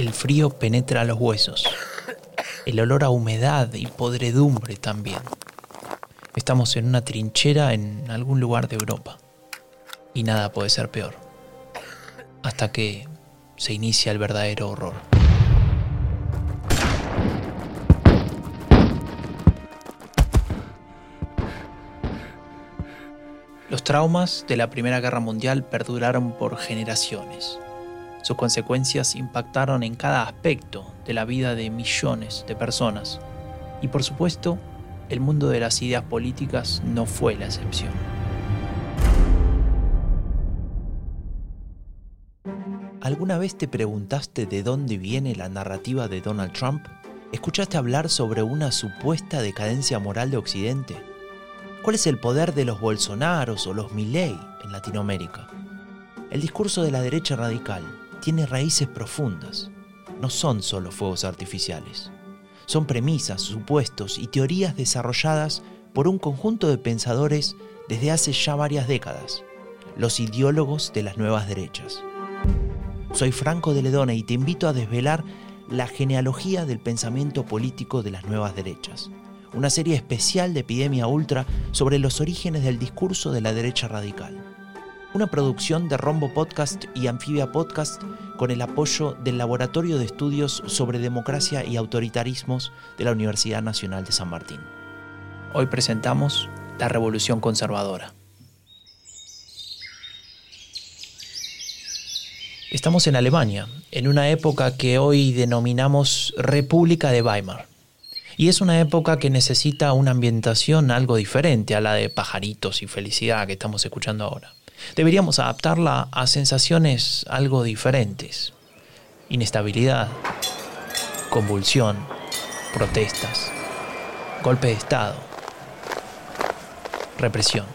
El frío penetra los huesos. El olor a humedad y podredumbre también. Estamos en una trinchera en algún lugar de Europa. Y nada puede ser peor. Hasta que se inicia el verdadero horror. Los traumas de la Primera Guerra Mundial perduraron por generaciones. Sus consecuencias impactaron en cada aspecto de la vida de millones de personas. Y por supuesto, el mundo de las ideas políticas no fue la excepción. ¿Alguna vez te preguntaste de dónde viene la narrativa de Donald Trump? ¿Escuchaste hablar sobre una supuesta decadencia moral de Occidente? ¿Cuál es el poder de los Bolsonaros o los Milley en Latinoamérica? El discurso de la derecha radical tiene raíces profundas. No son solo fuegos artificiales. Son premisas, supuestos y teorías desarrolladas por un conjunto de pensadores desde hace ya varias décadas, los ideólogos de las nuevas derechas. Soy Franco de Ledone y te invito a desvelar la genealogía del pensamiento político de las nuevas derechas una serie especial de Epidemia Ultra sobre los orígenes del discurso de la derecha radical. Una producción de Rombo Podcast y Anfibia Podcast con el apoyo del Laboratorio de Estudios sobre Democracia y Autoritarismos de la Universidad Nacional de San Martín. Hoy presentamos La Revolución Conservadora. Estamos en Alemania, en una época que hoy denominamos República de Weimar. Y es una época que necesita una ambientación algo diferente a la de pajaritos y felicidad que estamos escuchando ahora. Deberíamos adaptarla a sensaciones algo diferentes. Inestabilidad, convulsión, protestas, golpe de Estado, represión.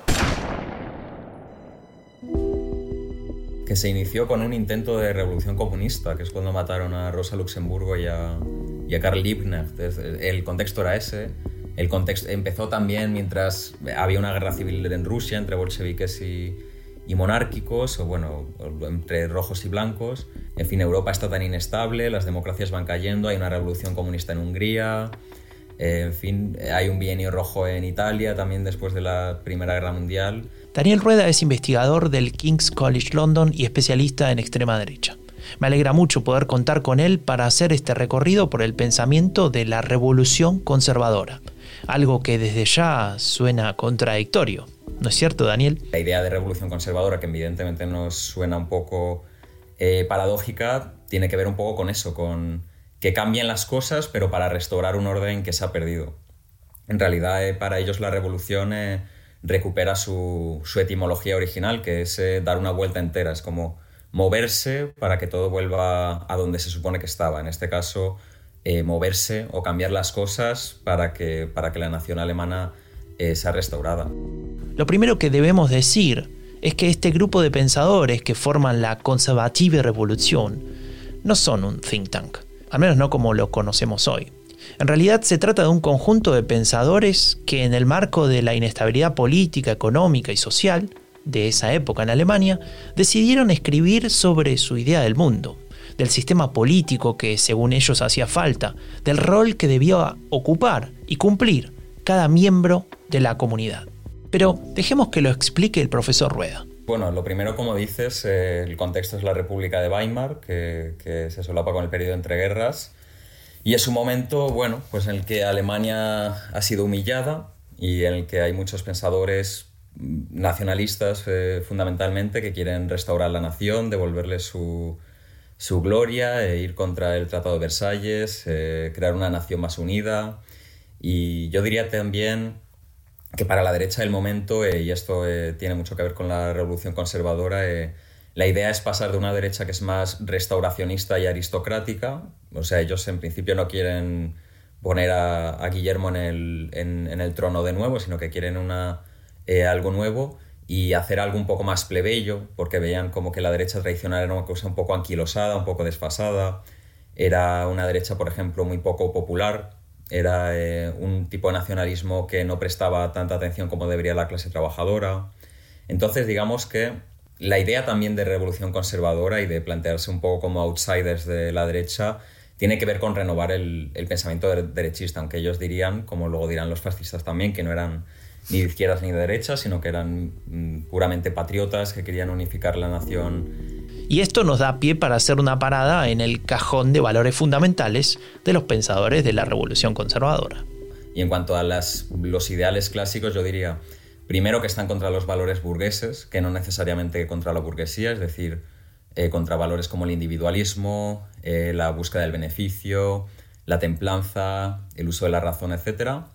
Que se inició con un intento de revolución comunista, que es cuando mataron a Rosa Luxemburgo y a, y a Karl Liebknecht. El contexto era ese. El contexto empezó también mientras había una guerra civil en Rusia entre bolcheviques y, y monárquicos, o bueno, entre rojos y blancos. En fin, Europa está tan inestable, las democracias van cayendo, hay una revolución comunista en Hungría, en fin, hay un bienio rojo en Italia también después de la Primera Guerra Mundial. Daniel Rueda es investigador del King's College London y especialista en extrema derecha. Me alegra mucho poder contar con él para hacer este recorrido por el pensamiento de la revolución conservadora, algo que desde ya suena contradictorio. ¿No es cierto, Daniel? La idea de revolución conservadora, que evidentemente nos suena un poco eh, paradójica, tiene que ver un poco con eso, con que cambien las cosas, pero para restaurar un orden que se ha perdido. En realidad, eh, para ellos la revolución eh, recupera su, su, etimología original, que es dar una vuelta entera. Es como moverse para que todo vuelva a donde se supone que estaba. En este caso, moverse o cambiar las cosas para que, para que la nación alemana sea restaurada. Lo primero que debemos decir es que este grupo de pensadores que forman la Conservative Revolución no son un think tank, al menos no como lo conocemos hoy. En realidad se trata de un conjunto de pensadores que en el marco de la inestabilidad política, económica y social de esa época en Alemania, decidieron escribir sobre su idea del mundo, del sistema político que según ellos hacía falta, del rol que debía ocupar y cumplir cada miembro de la comunidad. Pero dejemos que lo explique el profesor Rueda. Bueno, lo primero, como dices, eh, el contexto es la República de Weimar, que, se solapa con el periodo entre guerras. Y es un momento, bueno, pues en el que Alemania ha sido humillada y en el que hay muchos pensadores nacionalistas eh, fundamentalmente que quieren restaurar la nación, devolverle su, su gloria, e ir contra el Tratado de Versalles, eh, crear una nación más unida. Y yo diría también que para la derecha del momento, eh, y esto tiene mucho que ver con la revolución conservadora, la idea es pasar de una derecha que es más restauracionista y aristocrática, o sea, ellos en principio no quieren poner a, Guillermo en el, en el trono de nuevo, sino que quieren una eh, algo nuevo y hacer algo un poco más plebeyo, porque veían como que la derecha tradicional era una cosa un poco anquilosada, un poco desfasada, era una derecha, por ejemplo, muy poco popular, era eh, un tipo de nacionalismo que no prestaba tanta atención como debería la clase trabajadora. Entonces, digamos que la idea también de revolución conservadora y de plantearse un poco como outsiders de la derecha tiene que ver con renovar el, pensamiento derechista, aunque ellos dirían, como luego dirán los fascistas también, que no eran ni de izquierdas ni de derechas, sino que eran mm, puramente patriotas que querían unificar la nación. Y esto nos da pie para hacer una parada en el cajón de valores fundamentales de los pensadores de la revolución conservadora. Y en cuanto a los ideales clásicos, yo diría, primero que están contra los valores burgueses, que no necesariamente contra la burguesía, es decir, eh, contra valores como el individualismo, eh, la búsqueda del beneficio, la templanza, el uso de la razón, etc.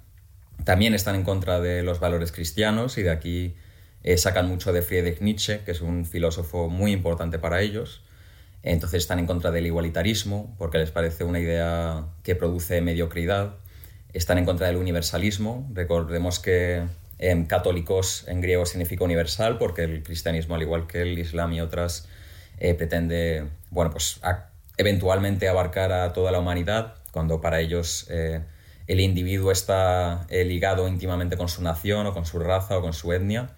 También están en contra de los valores cristianos y de aquí eh, sacan mucho de Friedrich Nietzsche, que es un filósofo muy importante para ellos. Entonces están en contra del igualitarismo, porque les parece una idea que produce mediocridad. Están en contra del universalismo. Recordemos que en católicos en griego significa universal, porque el cristianismo, al igual que el islam y otras eh, pretende, bueno, pues eventualmente abarcar a toda la humanidad, cuando para ellos eh, el individuo está eh, ligado íntimamente con su nación o con su raza o con su etnia.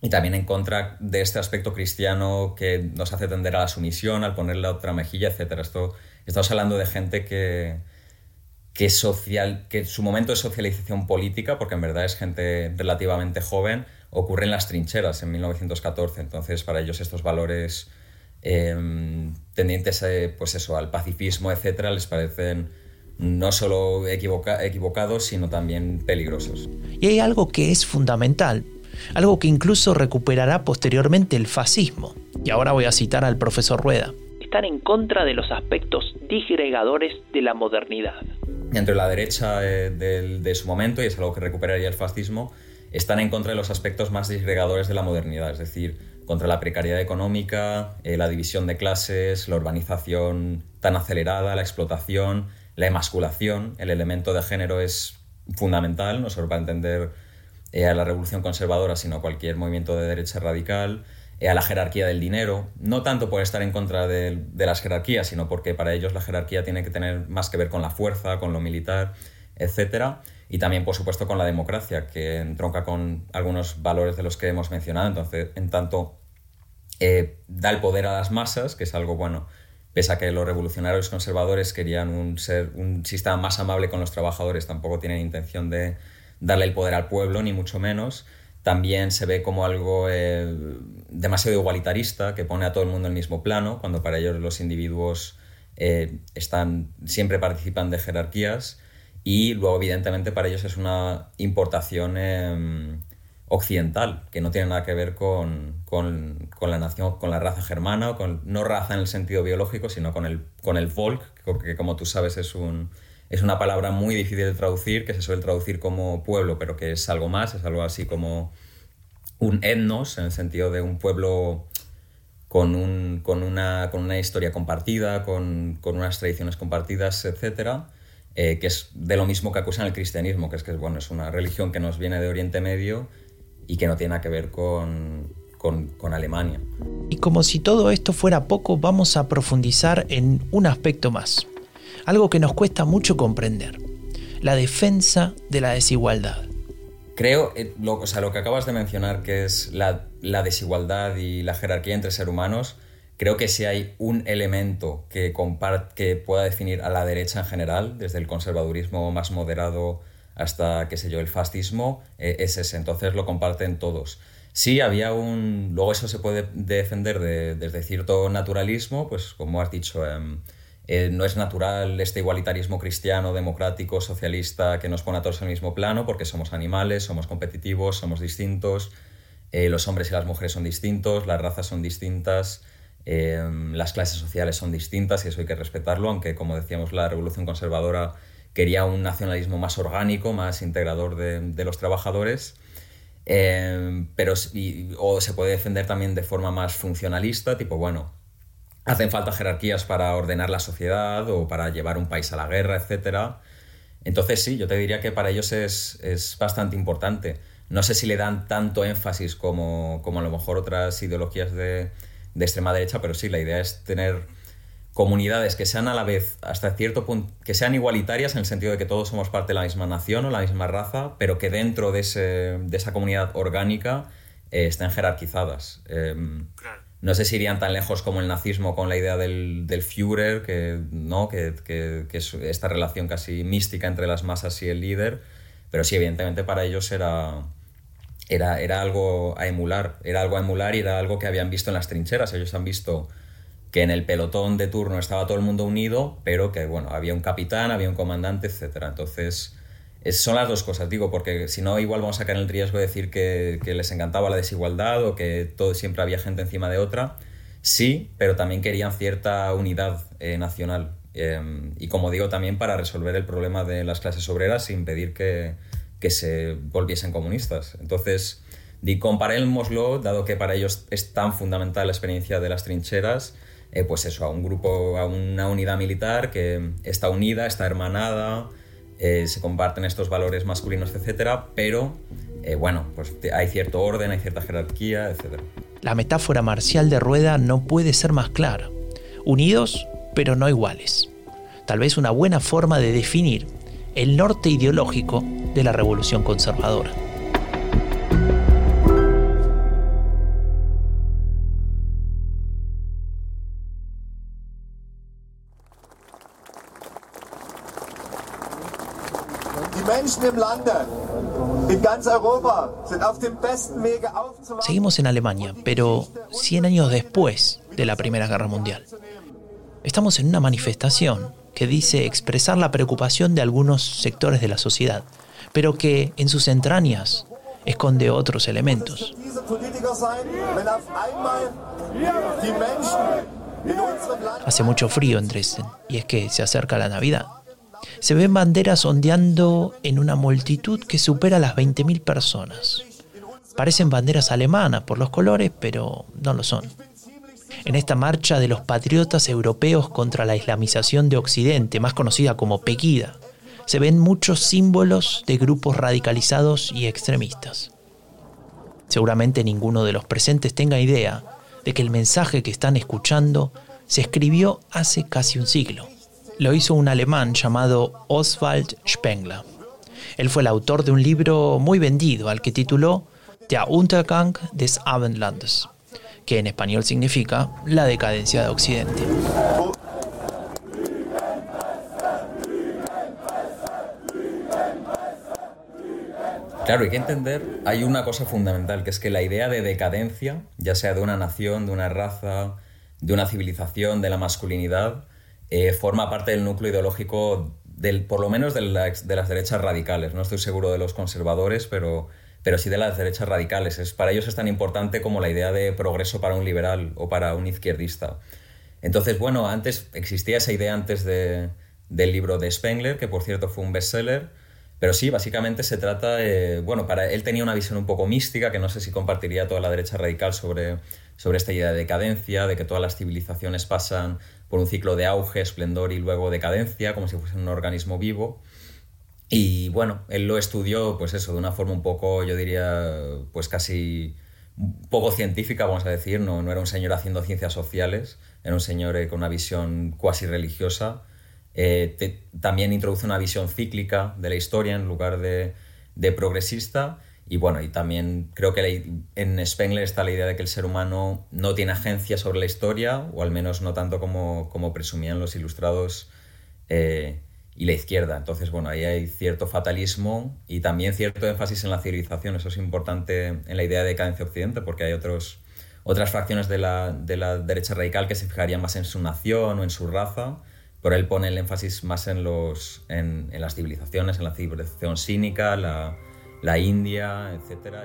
Y también en contra de este aspecto cristiano que nos hace tender a la sumisión, al poner la otra mejilla, etc. Esto, estamos hablando de gente que, que, social, que su momento de socialización política, porque en verdad es gente relativamente joven, ocurre en las trincheras en 1914. Entonces, para ellos estos valores Em, tendientes pues eso, al pacifismo, etcétera, les parecen no solo equivocados, sino también peligrosos. Y hay algo que es fundamental, algo que incluso recuperará posteriormente el fascismo. Y ahora voy a citar al profesor Rueda. Están en contra de los aspectos disgregadores de la modernidad. Entre la derecha eh, de su momento, y es algo que recuperaría el fascismo, están en contra de los aspectos más disgregadores de la modernidad, es decir, contra la precariedad económica, eh, la división de clases, la urbanización tan acelerada, la explotación, la emasculación. El elemento de género es fundamental, no solo para entender a la revolución conservadora, sino a cualquier movimiento de derecha radical, eh, a la jerarquía del dinero, no tanto por estar en contra de, de, las jerarquías, sino porque para ellos la jerarquía tiene que tener más que ver con la fuerza, con lo militar, etc. Y también, por supuesto, con la democracia, que entronca con algunos valores de los que hemos mencionado. Entonces, en tanto eh, da el poder a las masas, que es algo bueno, pese a que los revolucionarios conservadores querían un, ser, un sistema más amable con los trabajadores, tampoco tienen intención de darle el poder al pueblo, ni mucho menos. También se ve como algo eh, demasiado igualitarista, que pone a todo el mundo en el mismo plano, cuando para ellos los individuos eh, están, siempre participan de jerarquías. Y luego, evidentemente, para ellos es una importación em, occidental, que no tiene nada que ver con, con, la nación, con la raza germana, o con, no raza en el sentido biológico, sino con el, con el folk, que como tú sabes es, un, es una palabra muy difícil de traducir, que se suele traducir como pueblo, pero que es algo más, es algo así como un etnos, en el sentido de un pueblo con, un, con, una, con una historia compartida, con, con unas tradiciones compartidas, etc., eh, que es de lo mismo que acusan el cristianismo, que es que bueno, es una religión que nos viene de Oriente Medio y que no tiene nada que ver con, con, Alemania. Y como si todo esto fuera poco, vamos a profundizar en un aspecto más, algo que nos cuesta mucho comprender, la defensa de la desigualdad. Creo, eh, lo, o sea, lo que acabas de mencionar, que es la, la desigualdad y la jerarquía entre seres humanos, creo que si hay un elemento que, que pueda definir a la derecha en general, desde el conservadurismo más moderado hasta, qué sé yo, el fascismo, eh, es ese. Entonces lo comparten todos. Sí, había un... Luego eso se puede defender desde cierto naturalismo, pues como has dicho, em, eh, no es natural este igualitarismo cristiano, democrático, socialista, que nos pone a todos en el mismo plano, porque somos animales, somos competitivos, somos distintos, eh, los hombres y las mujeres son distintos, las razas son distintas, em, las clases sociales son distintas y eso hay que respetarlo, aunque como decíamos la revolución conservadora quería un nacionalismo más orgánico, más integrador de, los trabajadores. Eh, pero o se puede defender también de forma más funcionalista, tipo, bueno, hacen falta jerarquías para ordenar la sociedad o para llevar un país a la guerra, etc. Entonces sí, yo te diría que para ellos es, es bastante importante. No sé si le dan tanto énfasis como, como a lo mejor otras ideologías de, de extrema derecha, pero sí, la idea es tener comunidades que sean a la vez, hasta cierto punto, que sean igualitarias en el sentido de que todos somos parte de la misma nación o la misma raza, pero que dentro de, esa comunidad orgánica eh, estén jerarquizadas. Em, no sé si irían tan lejos como el nazismo con la idea del, del Führer, que, ¿no? Que, que, es esta relación casi mística entre las masas y el líder, pero sí, evidentemente para ellos era, era, era algo a emular, era algo a emular y era algo que habían visto en las trincheras. Ellos han visto que en el pelotón de turno estaba todo el mundo unido, pero que bueno, había un capitán, había un comandante, etc. Entonces, son las dos cosas, digo, porque si no, igual vamos a caer en el riesgo de decir que, les encantaba la desigualdad o que todo, siempre había gente encima de otra. Sí, pero también querían cierta unidad eh, nacional. Em, y como digo, también para resolver el problema de las clases obreras sin impedir que, que se volviesen comunistas. Entonces, comparémoslo, dado que para ellos es tan fundamental la experiencia de las trincheras, eh, pues eso, a un grupo, a una unidad militar que está unida, está hermanada, eh, se comparten estos valores masculinos, etcétera, pero eh, bueno, pues hay cierto orden, hay cierta jerarquía, etcétera. La metáfora marcial de Rueda no puede ser más clara. Unidos, pero no iguales. Tal vez una buena forma de definir el norte ideológico de la revolución conservadora. Seguimos en Alemania, pero 100 años después de la Primera Guerra Mundial. Estamos en una manifestación que dice expresar la preocupación de algunos sectores de la sociedad, pero que en sus entrañas esconde otros elementos. Hace mucho frío en Dresden y es que se acerca la Navidad. Se ven banderas ondeando en una multitud que supera las 20.000 personas. Parecen banderas alemanas por los colores, pero no lo son. En esta marcha de los patriotas europeos contra la islamización de Occidente, más conocida como Pegida, se ven muchos símbolos de grupos radicalizados y extremistas. Seguramente ninguno de los presentes tenga idea de que el mensaje que están escuchando se escribió hace casi un siglo lo hizo un alemán llamado Oswald Spengler. Él fue el autor de un libro muy vendido al que tituló Der Untergang des Abendlandes, que en español significa la decadencia de Occidente. Claro, hay que entender, hay una cosa fundamental, que es que la idea de decadencia, ya sea de una nación, de una raza, de una civilización, de la masculinidad, eh, forma parte del núcleo ideológico, del, por lo menos de, las derechas radicales. No estoy seguro de los conservadores, pero, pero sí de las derechas radicales. Es, para ellos es tan importante como la idea de progreso para un liberal o para un izquierdista. Entonces, bueno, antes existía esa idea antes de, del libro de Spengler, que por cierto fue un bestseller, pero sí, básicamente se trata, de, bueno, para él tenía una visión un poco mística, que no sé si compartiría toda la derecha radical sobre, sobre esta idea de decadencia, de que todas las civilizaciones pasan por un ciclo de auge, esplendor y luego decadencia, como si fuese un organismo vivo. Y bueno, él lo estudió, pues eso, de una forma un poco, yo diría, pues casi poco científica, vamos a decir, no, no era un señor haciendo ciencias sociales, era un señor eh, con una visión cuasi religiosa. Eh, también introduce una visión cíclica de la historia en lugar de, de progresista y bueno, y también creo que en Spengler está la idea de que el ser humano no tiene agencia sobre la historia, o al menos no tanto como, como presumían los ilustrados eh, y la izquierda. Entonces, bueno, ahí hay cierto fatalismo y también cierto énfasis en la civilización. Eso es importante en la idea de decadencia occidente, porque hay otros, otras fracciones de la, de la derecha radical que se fijarían más en su nación o en su raza, pero él pone el énfasis más en, los, en las civilizaciones, en la civilización cínica, la la India, etc.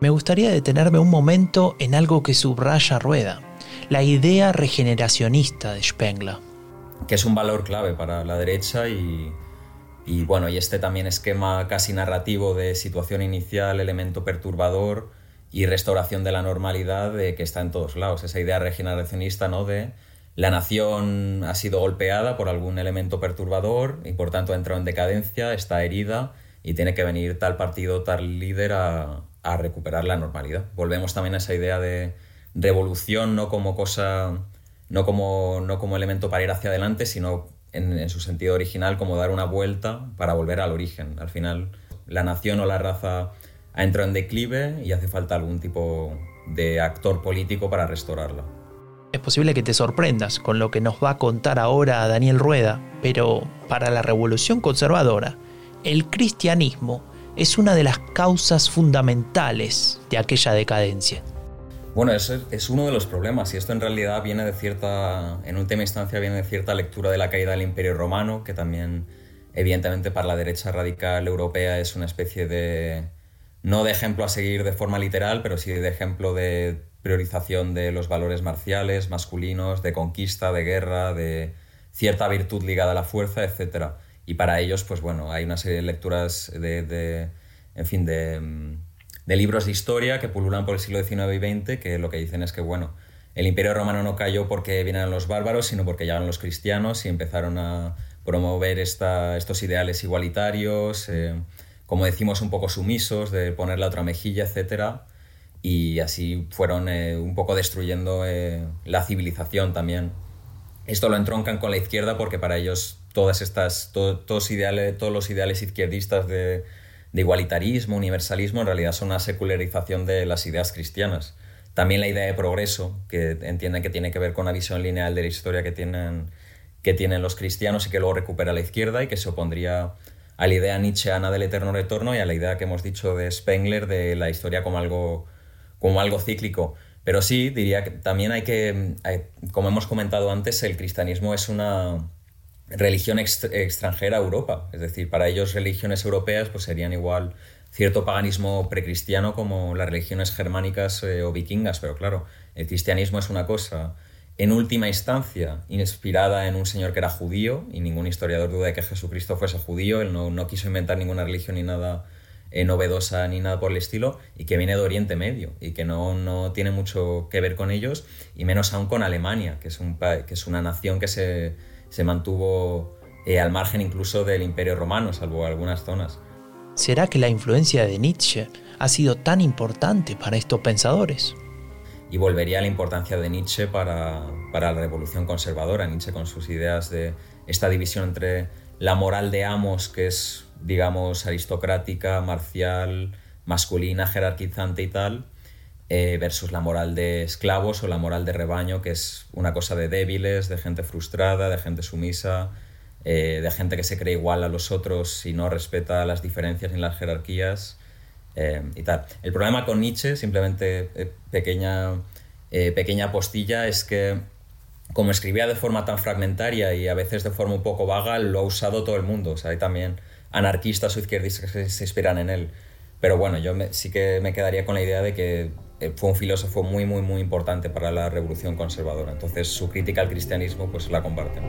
Me gustaría detenerme un momento en algo que subraya Rueda, la idea regeneracionista de Spengler. Que es un valor clave para la derecha y, y bueno, y este también esquema casi narrativo de situación inicial, elemento perturbador y restauración de la normalidad de que está en todos lados. Esa idea regeneracionista, ¿no? De la nación ha sido golpeada por algún elemento perturbador y por tanto ha entrado en decadencia, está herida y tiene que venir tal partido, tal líder a, recuperar la normalidad. Volvemos también a esa idea de revolución no como cosa, no como, no como elemento para ir hacia adelante, sino en, en, su sentido original como dar una vuelta para volver al origen. Al final, la nación o la raza ha entrado en declive y hace falta algún tipo de actor político para restaurarla. Es posible que te sorprendas con lo que nos va a contar ahora Daniel Rueda, pero para la revolución conservadora, el cristianismo es una de las causas fundamentales de aquella decadencia. Bueno, eso es uno de los problemas y esto en realidad viene de cierta, en última instancia viene de cierta lectura de la caída del Imperio Romano, que también evidentemente para la derecha radical europea es una especie de, no de ejemplo a seguir de forma literal, pero sí de ejemplo de priorización de los valores marciales, masculinos, de conquista, de guerra, de cierta virtud ligada a la fuerza, etc. Y para ellos, pues bueno, hay una serie de lecturas de, de en fin, de mm, libros de historia que pululan por el siglo XIX y XX, que lo que dicen es que, bueno, el imperio romano no cayó porque vinieron los bárbaros, sino porque llegaron los cristianos y empezaron a promover esta, estos ideales igualitarios, eh, como decimos, un poco sumisos, de poner la otra mejilla, etc. Y así fueron eh, un poco destruyendo eh, la civilización también. Esto lo entroncan con la izquierda porque para ellos todas estas, todos, ideales, todos los ideales izquierdistas de igualitarismo, universalismo, en realidad son una secularización de las ideas cristianas. También la idea de progreso, que entienden que tiene que ver con la visión lineal de la historia que tienen, que tienen los cristianos y que luego recupera la izquierda y que se opondría a la idea nietzscheana del eterno retorno y a la idea que hemos dicho de Spengler de la historia como algo, como algo cíclico. Pero sí, diría que también hay que, como hemos comentado antes, el cristianismo es una, religión extranjera a Europa. Es decir, para ellos religiones europeas pues serían igual cierto paganismo precristiano como las religiones germánicas eh, o vikingas, pero claro, el cristianismo es una cosa en última instancia inspirada en un señor que era judío y ningún historiador duda de que Jesucristo fuese judío, él no, no quiso inventar ninguna religión ni nada eh, novedosa ni nada por el estilo y que viene de Oriente Medio y que no, no, tiene mucho que ver con ellos y menos aún con Alemania, que es, un, que es una nación que se se mantuvo eh, al margen incluso del Imperio Romano, salvo algunas zonas. ¿Será que la influencia de Nietzsche ha sido tan importante para estos pensadores? Y volvería a la importancia de Nietzsche para, para la revolución conservadora, Nietzsche con sus ideas de esta división entre la moral de amos, que es, digamos, aristocrática, marcial, masculina, jerarquizante y tal, eh, versus la moral de esclavos o la moral de rebaño, que es una cosa de débiles, de gente frustrada, de gente sumisa, eh, de gente que se cree igual a los otros y no respeta las diferencias ni las jerarquías eh, y tal. El problema con Nietzsche, simplemente pequeña, pequeña postilla, es que como escribía de forma tan fragmentaria y a veces de forma un poco vaga, lo ha usado todo el mundo. O sea, hay también anarquistas o izquierdistas que se inspiran en él. Pero bueno, yo sí que me quedaría con la idea de que eh, fue un filósofo muy, muy, muy importante para la revolución conservadora. Entonces su crítica al cristianismo pues la comparten.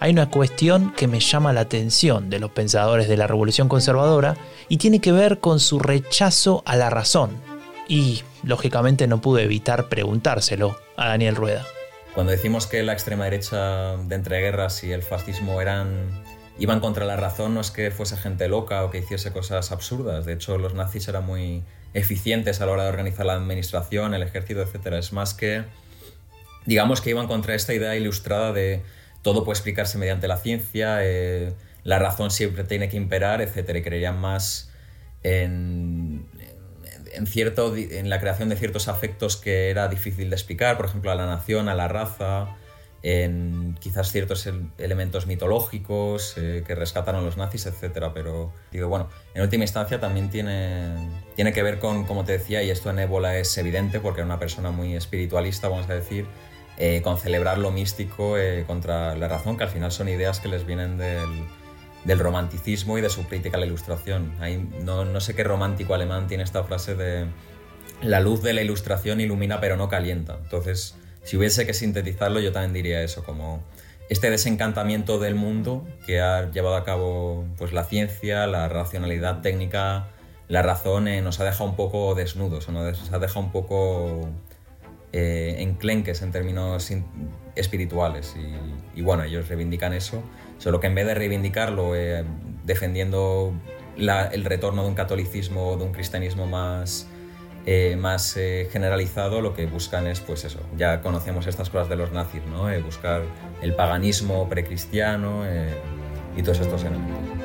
Hay una cuestión que me llama la atención de los pensadores de la revolución conservadora y tiene que ver con su rechazo a la razón. Y, lógicamente, no pude evitar preguntárselo a Daniel Rueda. Cuando decimos que la extrema derecha de entreguerras y el fascismo eran iban contra la razón, no es que fuese gente loca o que hiciese cosas absurdas. De hecho, los nazis eran muy eficientes a la hora de organizar la administración, el ejército, etc. Es más que, digamos que iban contra esta idea ilustrada de todo puede explicarse mediante la ciencia, eh, la razón siempre tiene que imperar, etc. Y creían más en en, cierto, en la creación de ciertos afectos que era difícil de explicar, por ejemplo, a la nación, a la raza, en quizás ciertos elementos mitológicos eh, que rescataron los nazis, etc. Pero digo, bueno, en última instancia también tiene, tiene que ver con, como te decía, y esto en Ébola es evidente porque era una persona muy espiritualista, vamos a decir, eh, con celebrar lo místico eh, contra la razón, que al final son ideas que les vienen del, del romanticismo y de su crítica a la ilustración. no, sé qué romántico alemán tiene esta frase de la luz de la ilustración ilumina pero no calienta. Entonces, si hubiese que sintetizarlo, yo también diría eso, como este desencantamiento del mundo que ha llevado a cabo pues, la ciencia, la racionalidad técnica, la razón, eh, nos ha dejado un poco desnudos, nos ha dejado un poco eh, enclenques en términos espirituales. Y, bueno, ellos reivindican eso, solo que en vez de reivindicarlo eh, defendiendo el retorno de un catolicismo o de un cristianismo más eh, más eh, generalizado lo que buscan es, pues eso, ya conocemos estas cosas de los nazis, ¿no? Eh, buscar el paganismo precristiano y todos estos elementos.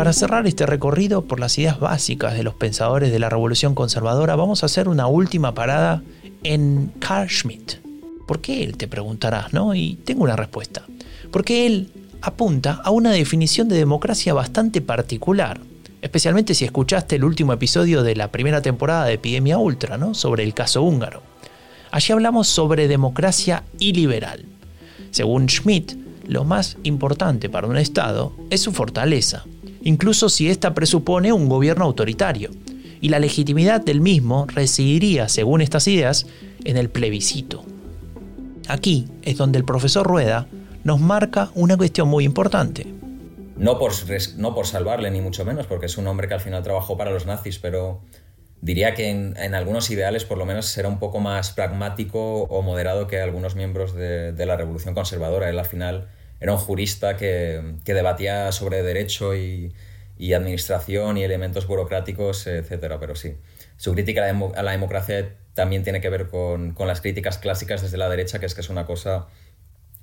Para cerrar este recorrido por las ideas básicas de los pensadores de la Revolución Conservadora, vamos a hacer una última parada en Carl Schmitt. ¿Por qué él? Te preguntarás, ¿no? Y tengo una respuesta. Porque él apunta a una definición de democracia bastante particular, especialmente si escuchaste el último episodio de la primera temporada de Epidemia Ultra, ¿no? sobre el caso húngaro. Allí hablamos sobre democracia iliberal. Según Schmidt, lo más importante para un Estado es su fortaleza, incluso si ésta presupone un gobierno autoritario, y la legitimidad del mismo residiría, según estas ideas, en el plebiscito. Aquí es donde el profesor Rueda nos marca una cuestión muy importante. No por, no por salvarle, ni mucho menos, porque es un hombre que al final trabajó para los nazis, pero diría que en, algunos ideales por lo menos será un poco más pragmático o moderado que algunos miembros de, la Revolución Conservadora. Él al final era un jurista que, debatía sobre derecho y, administración y elementos burocráticos, etc. Pero sí, su crítica a la, democracia también tiene que ver con, con, las críticas clásicas desde la derecha, que es que es una cosa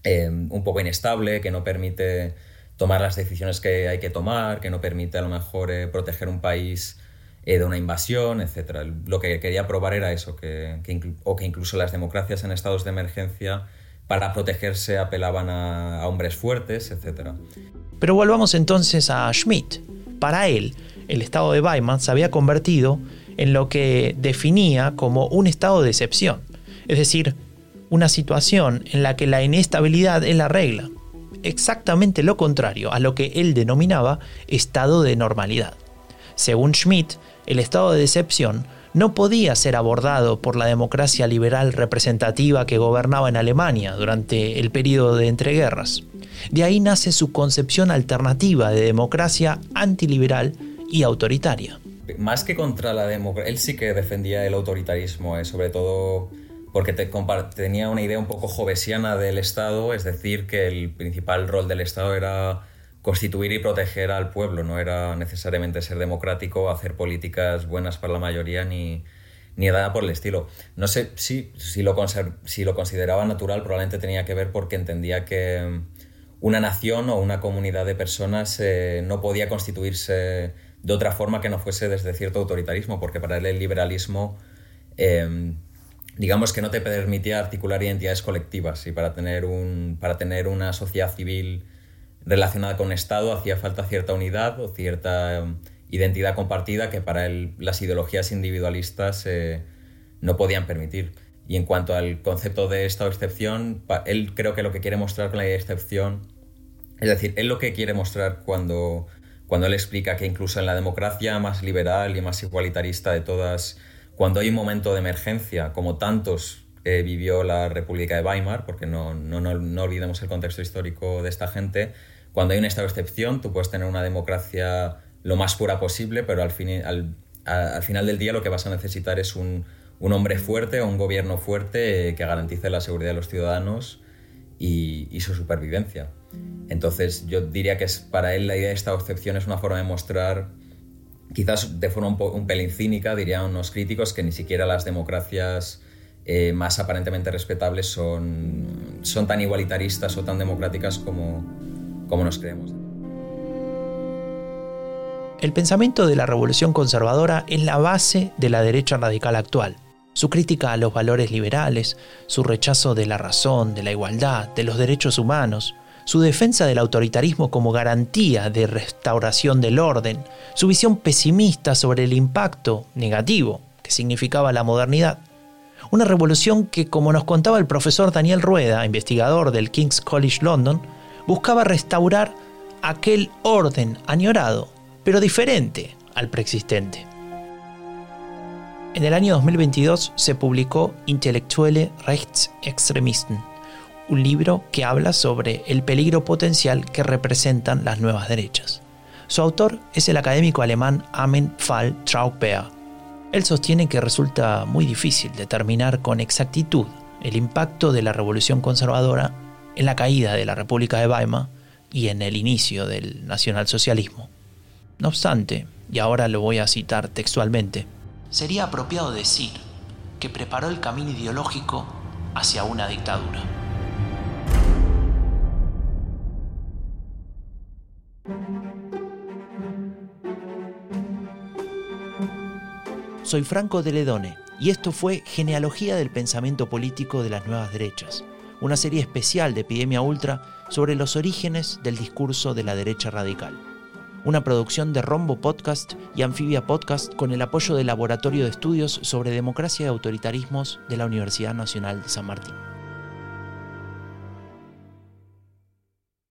Em, un poco inestable, que no permite tomar las decisiones que hay que tomar, que no permite a lo mejor eh, proteger un país eh, de una invasión, etc. Lo que quería probar era eso, que, o que incluso las democracias en estados de emergencia para protegerse apelaban a, hombres fuertes, etc. Pero volvamos entonces a Schmidt. Para él, el estado de Weimar se había convertido en lo que definía como un estado de excepción, es decir, una situación en la que la inestabilidad es la regla, exactamente lo contrario a lo que él denominaba estado de normalidad. Según Schmidt, el estado de decepción no podía ser abordado por la democracia liberal representativa que gobernaba en Alemania durante el periodo de entreguerras. De ahí nace su concepción alternativa de democracia antiliberal y autoritaria. Más que contra la democracia, él sí que defendía el autoritarismo, eh, sobre todo porque tenía una idea un poco jovesiana del Estado, es decir, que el principal rol del Estado era constituir y proteger al pueblo, no era necesariamente ser democrático, hacer políticas buenas para la mayoría ni, ni nada por el estilo. No sé si, lo lo consideraba natural, probablemente tenía que ver porque entendía que una nación o una comunidad de personas eh, no podía constituirse de otra forma que no fuese desde cierto autoritarismo, porque para él el liberalismo eh, digamos que no te permitía articular identidades colectivas y para tener, un, para tener una sociedad civil relacionada con Estado hacía falta cierta unidad o cierta um, identidad compartida que para él las ideologías individualistas eh, no podían permitir. Y en cuanto al concepto de Estado excepción, él creo que lo que quiere mostrar con la excepción, es decir, él lo que quiere mostrar cuando, cuando él explica que incluso en la democracia más liberal y más igualitarista de todas cuando hay un momento de emergencia, como tantos eh, vivió la República de Weimar, porque no, no, no, olvidemos el contexto histórico de esta gente, cuando hay un estado de excepción, tú puedes tener una democracia lo más pura posible, pero al, fin, al, al final del día lo que vas a necesitar es un, un hombre fuerte o un gobierno fuerte eh, que garantice la seguridad de los ciudadanos y, y, su supervivencia. Entonces yo diría que es, para él la idea de estado de excepción es una forma de mostrar quizás de forma un, pelín cínica, dirían unos críticos, que ni siquiera las democracias eh, más aparentemente respetables son, son tan igualitaristas o tan democráticas como, como nos creemos. El pensamiento de la revolución conservadora es la base de la derecha radical actual. Su crítica a los valores liberales, su rechazo de la razón, de la igualdad, de los derechos humanos, su defensa del autoritarismo como garantía de restauración del orden, su visión pesimista sobre el impacto negativo que significaba la modernidad. Una revolución que, como nos contaba el profesor Daniel Rueda, investigador del King's College London, buscaba restaurar aquel orden añorado, pero diferente al preexistente. En el año 2022 se publicó Intellektuelle Rechtsextremisten, un libro que habla sobre el peligro potencial que representan las nuevas derechas. Su autor es el académico alemán Amen Fall Traubbeer. Él sostiene que resulta muy difícil determinar con exactitud el impacto de la revolución conservadora en la caída de la República de Weimar y en el inicio del nacionalsocialismo. No obstante, y ahora lo voy a citar textualmente, sería apropiado decir que preparó el camino ideológico hacia una dictadura. Soy Franco de Ledone y esto fue Genealogía del Pensamiento Político de las Nuevas Derechas, una serie especial de Epidemia Ultra sobre los orígenes del discurso de la derecha radical. Una producción de Rombo Podcast y Anfibia Podcast con el apoyo del Laboratorio de Estudios sobre Democracia y Autoritarismos de la Universidad Nacional de San Martín.